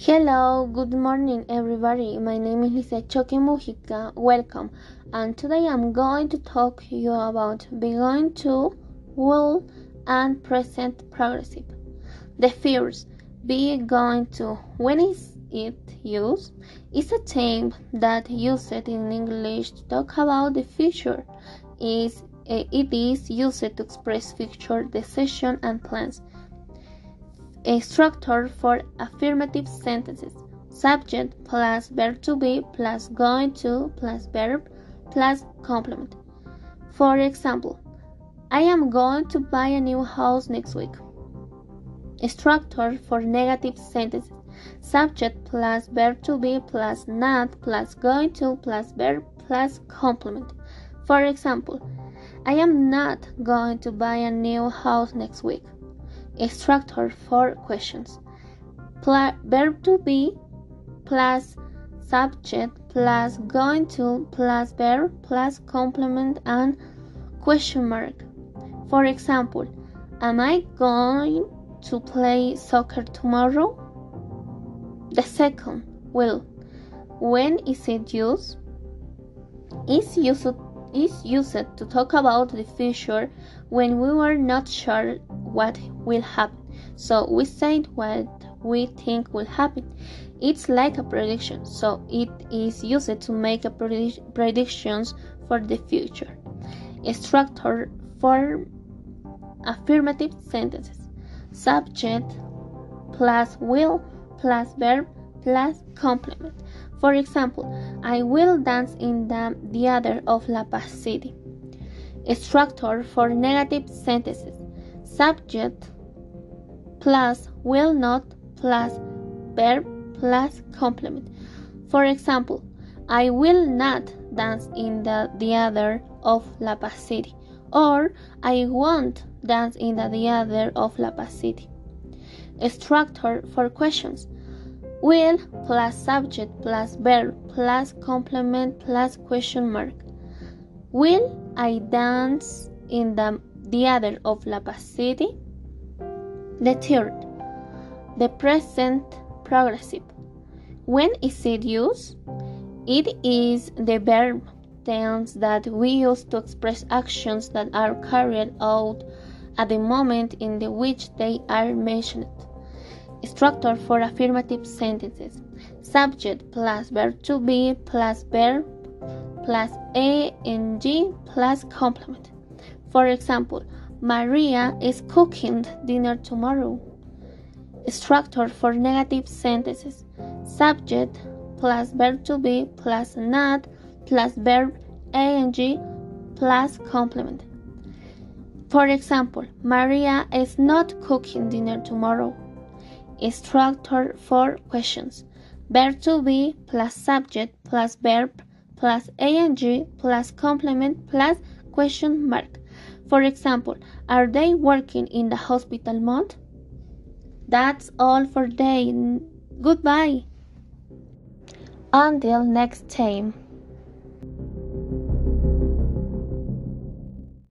Hello, good morning everybody. My name is Lizeth Choque Mujica. Welcome. And today I'm going to talk to you about going to, will, and present progressive. The first, be going to. When is it used? It's a term that used in English to talk about the future. Is it is used to express future decisions and plans a structure for affirmative sentences. Subject plus verb to be plus going to plus verb plus complement. For example, I am going to buy a new house next week. A structure for negative sentences. Subject plus verb to be plus not plus going to plus verb plus complement. For example, I am not going to buy a new house next week structure for questions. Pla verb to be plus subject plus going to plus verb plus complement and question mark. For example, am I going to play soccer tomorrow? The second will. When is it used? Is used is used to talk about the future when we were not sure what will happen. So we say what we think will happen. It's like a prediction, so it is used to make a predict predictions for the future. Structure for affirmative sentences. Subject plus will plus verb plus complement. For example, I will dance in the theater of La Paz City. Structure for negative sentences. Subject plus will not plus verb plus complement. For example, I will not dance in the theater of La Paz City, or I won't dance in the theater of La Paz City. Structure for questions. Will plus subject plus verb plus complement plus question mark. Will I dance in the theater of La Paz City? The third, the present progressive. When is it used? It is the verb tense that we use to express actions that are carried out at the moment in the which they are mentioned. Structure for affirmative sentences. Subject plus verb to be plus verb plus ing plus complement. For example, Maria is cooking dinner tomorrow. Structure for negative sentences. Subject plus verb to be plus not plus verb ing plus complement. For example, Maria is not cooking dinner tomorrow. Structure for questions. Verb to be plus subject plus verb plus ing plus complement plus question mark. For example, are they working in the hospital month? That's all for today. Goodbye. Until next time.